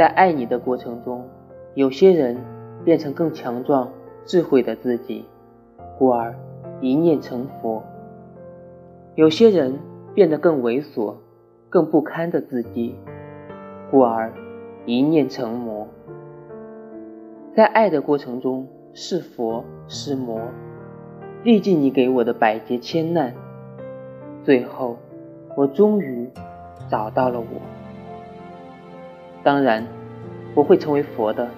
在爱你的过程中，有些人变成更强壮、智慧的自己，故而一念成佛；有些人变得更猥琐、更不堪的自己，故而一念成魔。在爱的过程中，是佛是魔，历尽你给我的百劫千难，最后我终于找到了我。当然，我会成为佛的。